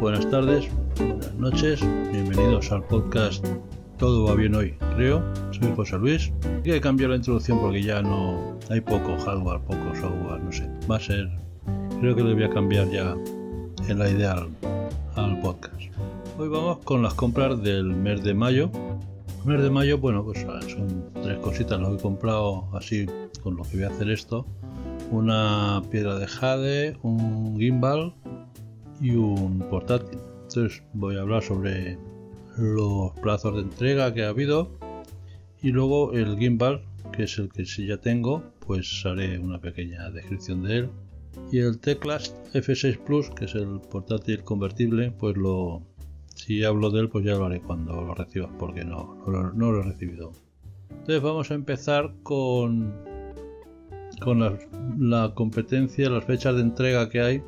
buenas tardes, buenas noches. Bienvenidos al podcast Todo va bien hoy, creo. Soy José Luis. Que cambiar la introducción porque ya no hay poco hardware, poco software, no sé. Va a ser, creo que le voy a cambiar ya en la al, al podcast. Hoy vamos con las compras del mes de mayo. El mes de mayo, bueno, pues son tres cositas lo que he comprado así con lo que voy a hacer esto. Una piedra de jade, un gimbal y un portátil. Entonces voy a hablar sobre los plazos de entrega que ha habido y luego el gimbal, que es el que si ya tengo, pues haré una pequeña descripción de él. Y el Teclast F6 Plus, que es el portátil convertible, pues lo si hablo de él, pues ya lo haré cuando lo recibas, porque no, no, lo he recibido. Entonces vamos a empezar con, con la competencia, las fechas de entrega que hay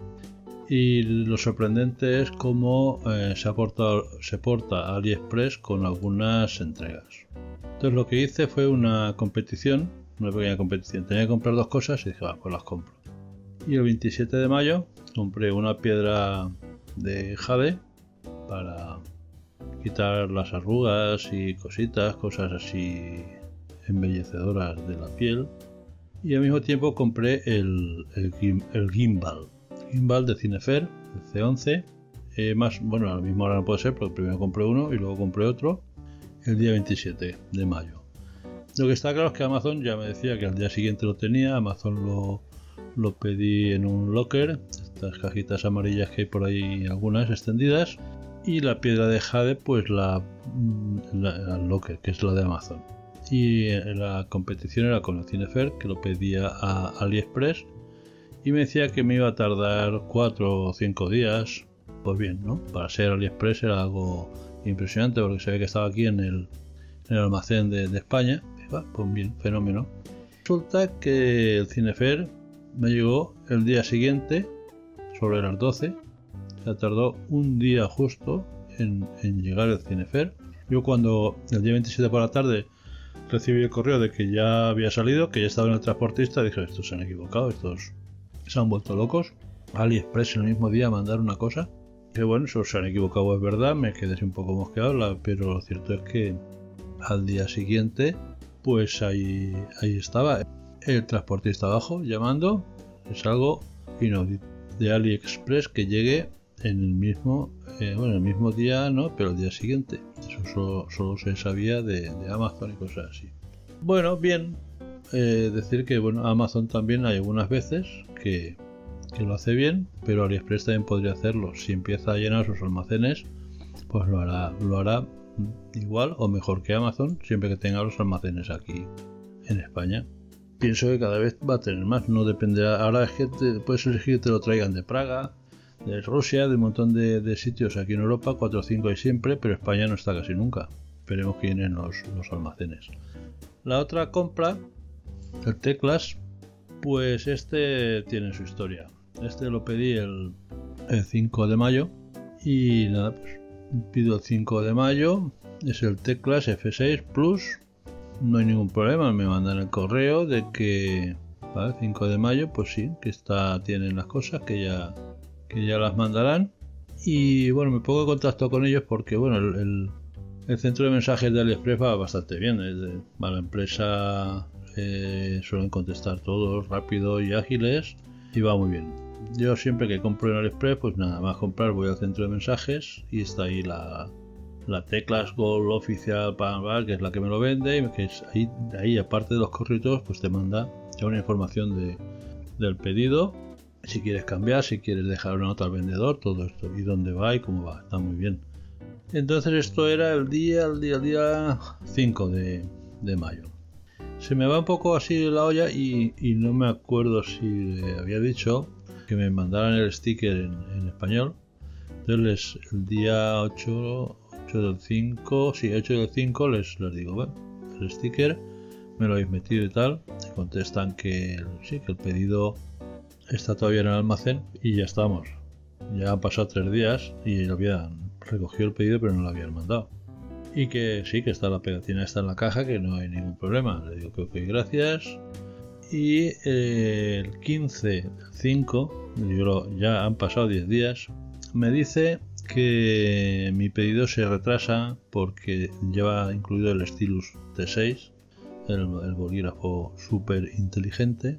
y lo sorprendente es cómo eh, se, porta AliExpress con algunas entregas. Entonces lo que hice fue una competición, una pequeña competición. Tenía que comprar dos cosas y dije, va, pues las compro. Y el 27 de mayo compré una piedra de jade para quitar las arrugas y cositas, cosas así embellecedoras de la piel. Y al mismo tiempo compré el, el, el gimbal gimbal de Cinefer, el C11. Eh, más, bueno, a la misma hora no puede ser, porque primero compré uno y luego compré otro el día 27 de mayo. Lo que está claro es que Amazon ya me decía que al día siguiente lo tenía, Amazon lo, lo pedí en un locker, estas cajitas amarillas que hay por ahí, algunas extendidas, y la piedra de jade, pues la, la, locker, que es la de Amazon. Y la competición era con el Cinefer, que lo pedía a AliExpress y me decía que me iba a tardar 4 o 5 días. Pues bien, ¿no? Para ser AliExpress era algo impresionante porque se ve que estaba aquí en el, en el almacén de, España. pues bien, fenómeno. Resulta que el Cinefer me llegó el día siguiente, sobre las 12. Se tardó un día justo en, en llegar el Cinefer. Yo cuando el día 27 por la tarde recibí el correo de que ya había salido, que ya estaba en el transportista, dije, estos se han equivocado, estos se han vuelto locos. AliExpress en el mismo día mandar una cosa. Que bueno, eso se han equivocado, es verdad, me quedé un poco mosqueado, pero lo cierto es que al día siguiente, pues ahí, ahí estaba el transportista abajo llamando. Es algo inaudito de AliExpress que llegue en el mismo, eh, bueno, el mismo día no, pero el día siguiente. Eso solo, se sabía de Amazon y cosas así. Bueno, bien, eh, decir que bueno, Amazon también hay algunas veces que, lo hace bien, pero AliExpress también podría hacerlo. Si empieza a llenar sus almacenes, pues lo hará, lo hará igual o mejor que Amazon, siempre que tenga los almacenes aquí en España. Pienso que cada vez va a tener más, no dependerá. Ahora es que puedes elegir que te lo traigan de Praga, de Rusia, de un montón de, sitios aquí en Europa, 4 o 5 hay siempre, pero España no está casi nunca. Esperemos que llenen los, los almacenes. La otra compra el teclas, pues este tiene su historia. Este lo pedí el, 5 de mayo y nada, pues pido el 5 de mayo. Es el teclas F6 Plus. No hay ningún problema, me mandan el correo de que ¿vale? 5 de mayo, pues sí, que está, tienen las cosas que ya, que ya las mandarán. Y bueno, me pongo en contacto con ellos porque bueno, el, centro de mensajes de AliExpress va bastante bien. Es de, la empresa suelen contestar todos rápido y ágiles y va muy bien. Yo siempre que compro en AliExpress, pues nada más comprar voy al centro de mensajes y está ahí la, la teclas Gold oficial para que es la que me lo vende y que es ahí, aparte de los corritos pues te manda ya una información de, del pedido. Si quieres cambiar si quieres dejar una nota al vendedor todo esto y dónde va y cómo va está muy bien. Entonces esto era el día el día el día 5 de, de mayo se me va un poco así la olla y, no me acuerdo si había dicho que me mandaran el sticker en, español. Entonces el día 8, 8 del 5, sí, 8 del 5 les, les digo, bueno, el sticker me lo habéis metido y tal. Me contestan que sí, que el pedido está todavía en el almacén y ya estamos. Ya han pasado tres días y habían recogido el pedido pero no lo habían mandado y que sí, que está la pegatina está en la caja, que no hay ningún problema. Le digo que ok, gracias. Y eh, el 15 5, ya han pasado 10 días, me dice que mi pedido se retrasa porque lleva incluido el Stylus T6, el, bolígrafo súper inteligente,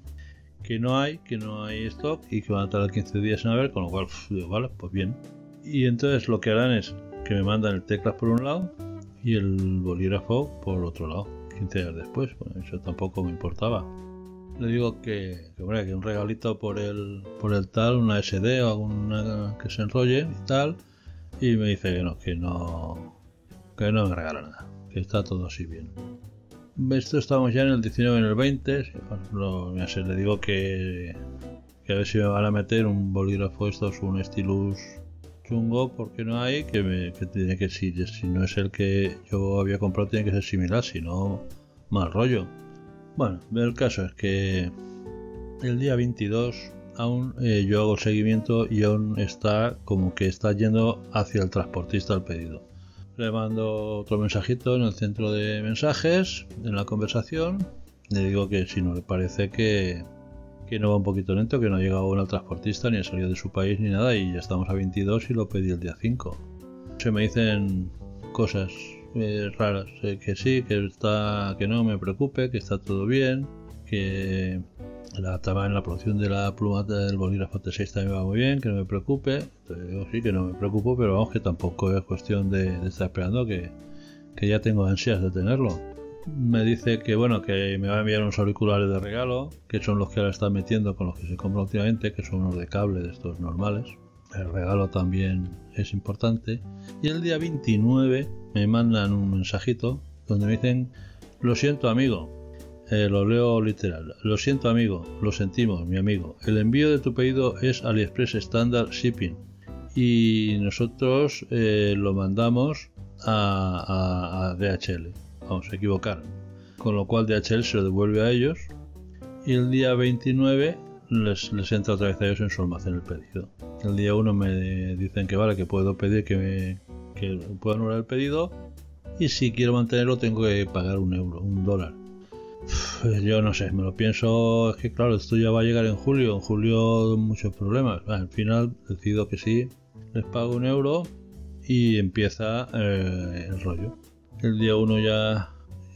que no hay, que no hay stock y que van a tardar 15 días en haber, con lo cual, vale, pues bien. Y entonces lo que harán es que me mandan el teclas por un lado y el bolígrafo por otro lado, 15 días después. Bueno, eso tampoco me importaba. Le digo que, que, que un regalito por el, por el tal, una SD o alguna que se enrolle y tal y me dice que no, que no, que no me regala nada, que está todo así bien. Esto estamos ya en el 19 en el 20. No, sé, le digo que, que, a ver si me van a meter un bolígrafo estos, un stylus chungo, porque no hay, que, me, tiene que si, si no es el que yo había comprado, tiene que ser similar, si no, mal rollo. Bueno, el caso es que el día 22 aún eh, yo hago seguimiento y aún está como que está yendo hacia el transportista el pedido. Le mando otro mensajito en el centro de mensajes, en la conversación. Le digo que si no le parece que, que no va un poquito lento, que no ha llegado aún transportista, ni ha salido de su país ni nada, y ya estamos a 22 y lo pedí el día 5. Se me dicen cosas eh, raras, eh, que sí, que está, que no me preocupe, que está todo bien, que la, en la producción de la pluma del bolígrafo T6 también va muy bien, que no me preocupe. Entonces sí, que no me preocupo, pero vamos, que tampoco es cuestión de, estar esperando, que, que, ya tengo ansias de tenerlo. Me dice que bueno, que me va a enviar unos auriculares de regalo, que son los que ahora están metiendo con los que se compra últimamente, que son unos de cable de estos normales. El regalo también es importante. Y el día 29 me mandan un mensajito donde me dicen, lo siento amigo, eh, lo leo literal. Lo siento amigo, lo sentimos mi amigo. El envío de tu pedido es AliExpress Standard Shipping y nosotros eh, lo mandamos a, DHL. Vamos a equivocar. Con lo cual DHL se lo devuelve a ellos y el día 29 les, les entra otra vez a ellos en su almacén el pedido. El día 1 me dicen que vale, que puedo pedir que, me, que puedo anular el pedido y si quiero mantenerlo tengo que pagar un euro, un dólar yo no sé, me lo pienso, es que claro, esto ya va a llegar en julio, en julio muchos problemas. Al final decido que sí, les pago un euro y empieza eh, el rollo. El día uno ya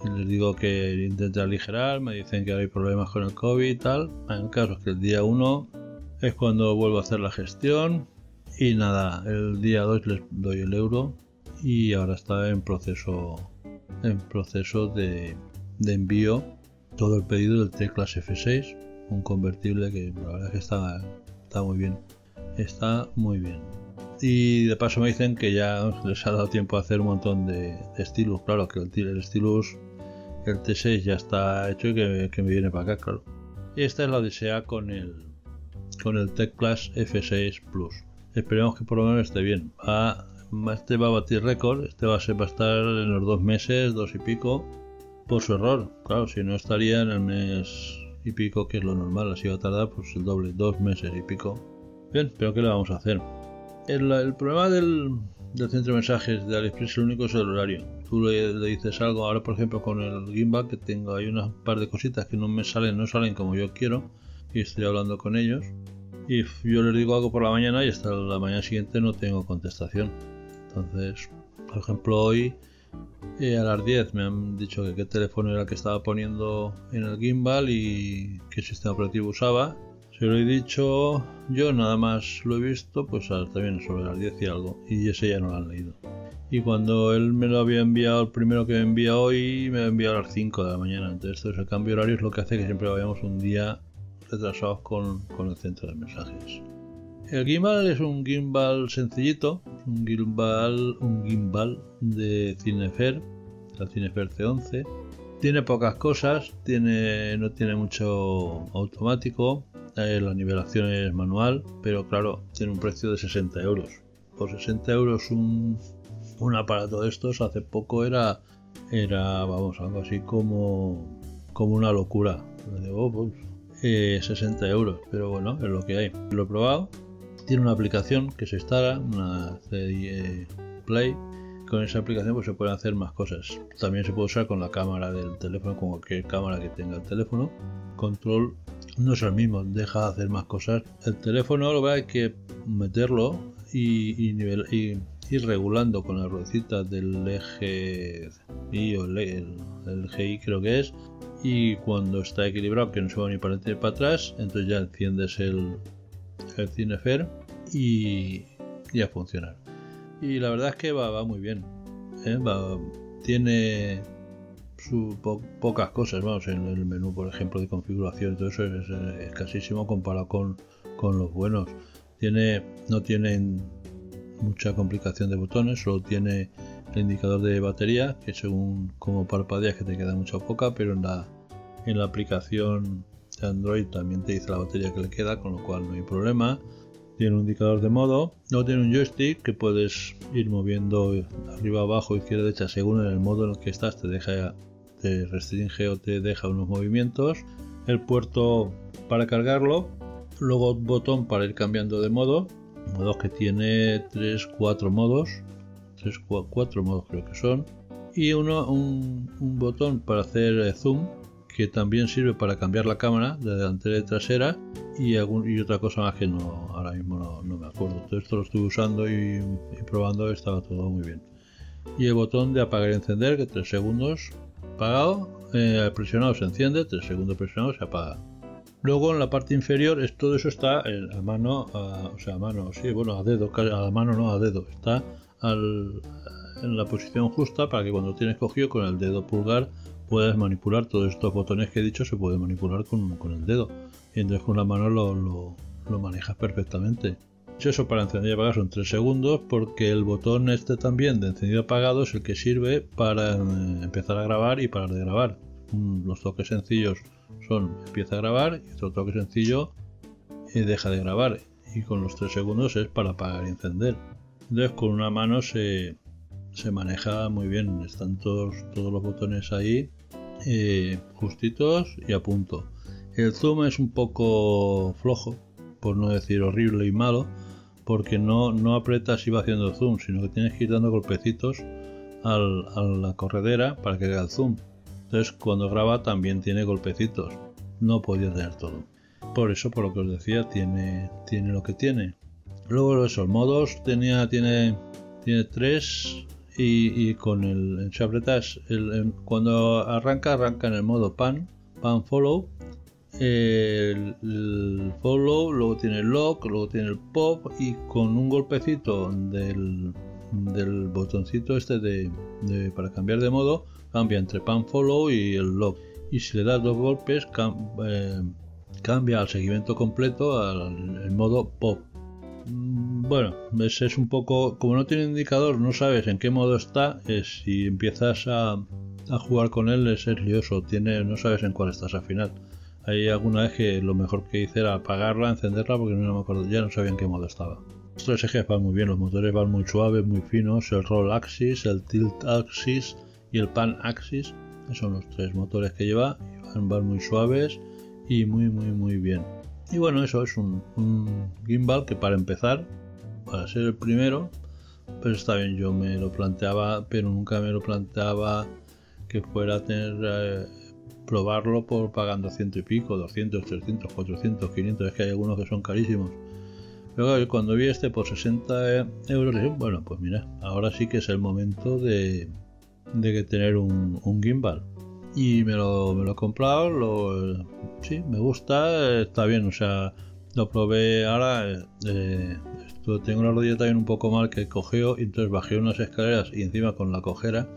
les digo que intente aligerar, me dicen que hay problemas con el COVID y tal. En caso que el día 1 es cuando vuelvo a hacer la gestión y nada, el día 2 les doy el euro y ahora está en proceso en proceso de, de envío todo el pedido del T-Class F6, un convertible que la verdad es que está muy bien. Está muy bien. Y de paso me dicen que ya les ha dado tiempo a hacer un montón de, estilos. Claro, que el, el Stylus, el T6 ya está hecho y que, me viene para acá, claro. Y esta es la odisea con el, con el Tech Class F6 Plus. Esperemos que por lo menos esté bien. este va a batir récord, este va a, ser, va a estar en los dos meses, dos y pico por su error. Claro, si no estaría en el mes y pico, que es lo normal, así va a tardar pues el doble, dos meses y pico. Bien, pero ¿qué le vamos a hacer? El, problema del, centro de mensajes de AliExpress lo único es el horario. Tú le, dices algo, ahora por ejemplo con el gimbal que tengo hay unas par de cositas que no me salen, no salen como yo quiero y estoy hablando con ellos y yo les digo algo por la mañana y hasta la mañana siguiente no tengo contestación. Entonces, por ejemplo hoy y a las 10 me han dicho que qué teléfono era el que estaba poniendo en el gimbal y qué sistema operativo usaba. Se lo he dicho yo, nada más lo he visto, pues también sobre las 10 y algo. Y ese ya no lo han leído. Y cuando él me lo había enviado, el primero que me envía hoy, me ha enviado a las 5 de la mañana. Entonces, ese cambio horario es lo que hace que siempre vayamos un día retrasados con, con el centro de mensajes. El gimbal es un gimbal sencillito, un gimbal, un gimbal de Cinefer, la Cinefer C11. Tiene pocas cosas, tiene, no tiene mucho automático, eh, la nivelación es manual, pero claro, tiene un precio de 60 euros. Por 60 euros un, un aparato de estos hace poco era, era vamos, algo así como, como una locura. 60 eh, euros, pero bueno, es lo que hay. Lo he probado tiene una aplicación que se instala, una CDI Play. Con esa aplicación pues se pueden hacer más cosas. También se puede usar con la cámara del teléfono, con cualquier cámara que tenga el teléfono. Control no es el mismo, deja de hacer más cosas. El teléfono lo hay que meterlo y, y, ir regulando con la ruedecita del eje Y o el, GI creo que es y cuando está equilibrado que no se va ni para adelante ni para atrás entonces ya enciendes el Cinefer y ya funciona y la verdad es que va, muy bien ¿eh? tiene su, pocas cosas vamos en el menú por ejemplo de configuración y todo eso es, escasísimo comparado con, con los buenos tiene no tienen mucha complicación de botones, solo tiene el indicador de batería, que según como parpadeas que te queda mucha poca, pero en la, en la aplicación de Android también te dice la batería que le queda, con lo cual no hay problema. Tiene un indicador de modo, no tiene un joystick que puedes ir moviendo arriba, abajo, izquierda, derecha, según el modo en el que estás, te deja, te restringe o te deja unos movimientos. El puerto para cargarlo, luego botón para ir cambiando de modo, modos que tiene 3, 4 modos, 3, 4 modos creo que son, y uno, un, botón para hacer zoom que también sirve para cambiar la cámara de delantera y trasera y, algún, y otra cosa más que no ahora mismo no, me acuerdo. Todo esto lo estuve usando y, probando, estaba todo muy bien. Y el botón de apagar y encender, que 3 segundos apagado, eh, presionado se enciende, 3 segundos presionado se apaga. Luego en la parte inferior es, todo eso está a mano, o sea, a mano, sí, bueno, a dedo, a mano no, a dedo. Está en la posición justa para que cuando tienes cogido con el dedo pulgar puedas manipular todos estos botones que he dicho, se puede manipular con, el dedo. Y entonces con la mano lo, manejas perfectamente. Eso para encender y apagar son 3 segundos porque el botón este también de encendido y apagado es el que sirve para eh, empezar a grabar y parar de grabar. Los toques sencillos son empieza a grabar y otro toque sencillo y deja de grabar y con los 3 segundos es para apagar y encender entonces con una mano se, se maneja muy bien están todos, todos los botones ahí eh, justitos y a punto el zoom es un poco flojo por no decir horrible y malo porque no, no apretas y va haciendo zoom sino que tienes que ir dando golpecitos al, a la corredera para que haga el zoom entonces cuando graba también tiene golpecitos. No podía tener todo. Por eso, por lo que os decía, tiene, tiene lo que tiene. Luego esos modos tenía, tiene, tiene tres y, con el en cuando arranca, arranca en el modo pan, pan follow. El, follow, luego tiene el lock, luego tiene el pop y con un golpecito del, del botoncito este de, para cambiar de modo cambia entre pan follow y el lock y si le das dos golpes eh, cambia al seguimiento completo al modo pop bueno es un poco como no tiene indicador no sabes en qué modo está si empiezas a, jugar con él es lioso tiene no sabes en cuál estás al final hay alguna vez que lo mejor que hice era apagarla encenderla porque no me acuerdo ya no sabía en qué modo estaba los tres ejes van muy bien los motores van muy suaves muy finos el roll axis el tilt axis y el Pan Axis. Son los tres motores que lleva. Van, muy suaves y muy, muy, muy bien. Y bueno, eso es un, gimbal que para empezar, para ser el primero, pues está bien. Yo me lo planteaba, pero nunca me lo planteaba que fuera a tener. Eh, probarlo por pagando ciento y pico, 200, 300, 400, 500, es que hay algunos que son carísimos. Pero cuando vi este por 60 euros, dije, bueno, pues mira, ahora sí que es el momento de, de que tener un, gimbal. Y me lo, me lo he comprado, lo, sí, me gusta, está bien, o sea, lo probé ahora, eh, esto, tengo la rodilla también un poco mal que cogeo, y entonces bajé unas escaleras y encima con la cojera,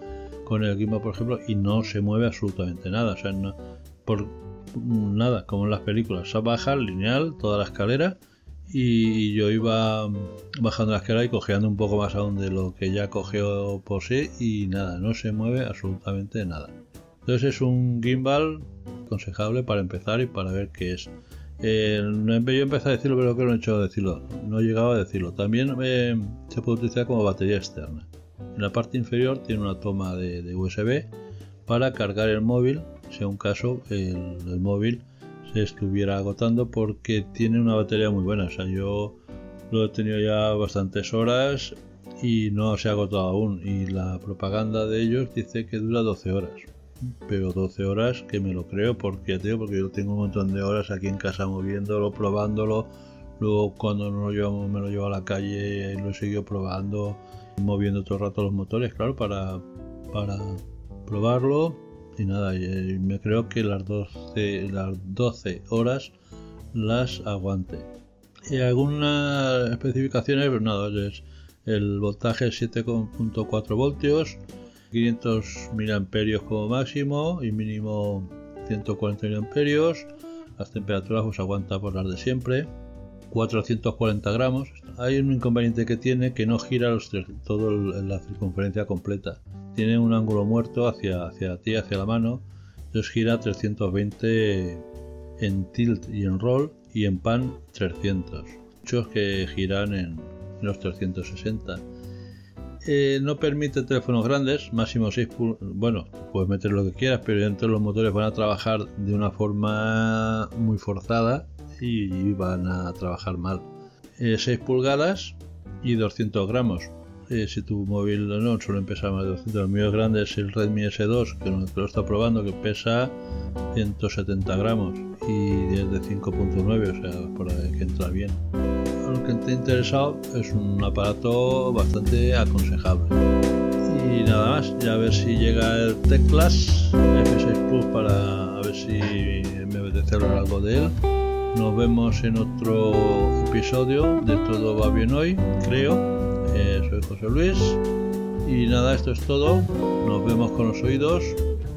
con el gimbal por ejemplo, y no se mueve absolutamente nada, o sea, por nada, como en las películas, se baja lineal toda la escalera y yo iba bajando la escalera y cojeando un poco más aún de lo que ya cogió por sí y nada, no se mueve absolutamente nada. Entonces es un gimbal aconsejable para empezar y para ver qué es. Eh, yo empecé a decirlo, pero creo que no he hecho decirlo. No a decirlo. También eh, se puede utilizar como batería externa. En la parte inferior tiene una toma de, USB para cargar el móvil. Si un caso el móvil estuviera agotando porque tiene una batería muy buena. O sea, yo lo he tenido ya bastantes horas y no se ha agotado aún. Y la propaganda de ellos dice que dura 12 horas. Pero 12 horas que me lo creo porque, tío, porque yo tengo un montón de horas aquí en casa moviéndolo, probándolo, Luego cuando no lo llevamos, me lo llevo a la calle y lo he seguido probando, moviendo todo el rato los motores, claro, para, para probarlo. Y nada, me creo que las 12, las 12 horas las aguante. Y algunas especificaciones, pues nada, es el voltaje 7.4 voltios, 500 miliamperios como máximo y mínimo 140 miliamperios. Las temperaturas pues aguanta por las de siempre. 440 gramos. Hay un inconveniente que tiene que no gira los todo la circunferencia completa. Tiene un ángulo muerto hacia, hacia ti, hacia la mano. Entonces gira 320 en tilt y en roll y en pan 300. Muchos que giran en los 360. Eh, no permite teléfonos grandes, máximo 6 Bueno, puedes meter lo que quieras, pero dentro los motores van a trabajar de una forma muy forzada y van a trabajar mal. 6 eh, pulgadas y 200 gramos. Eh, si tu móvil no suele pesar más de 200, el mío es grande es el Redmi S2 que lo está probando que pesa 170 gramos y es de 5.9, o sea, por que entra bien. Que te interesado es un aparato bastante aconsejable. Y nada más, ya a ver si llega el Teclas F6 Plus para ver si me apetece algo de él. Nos vemos en otro episodio de Todo va bien hoy, creo. Eh, soy José Luis. Y nada, esto es todo. Nos vemos con los oídos.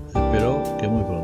Espero que muy pronto.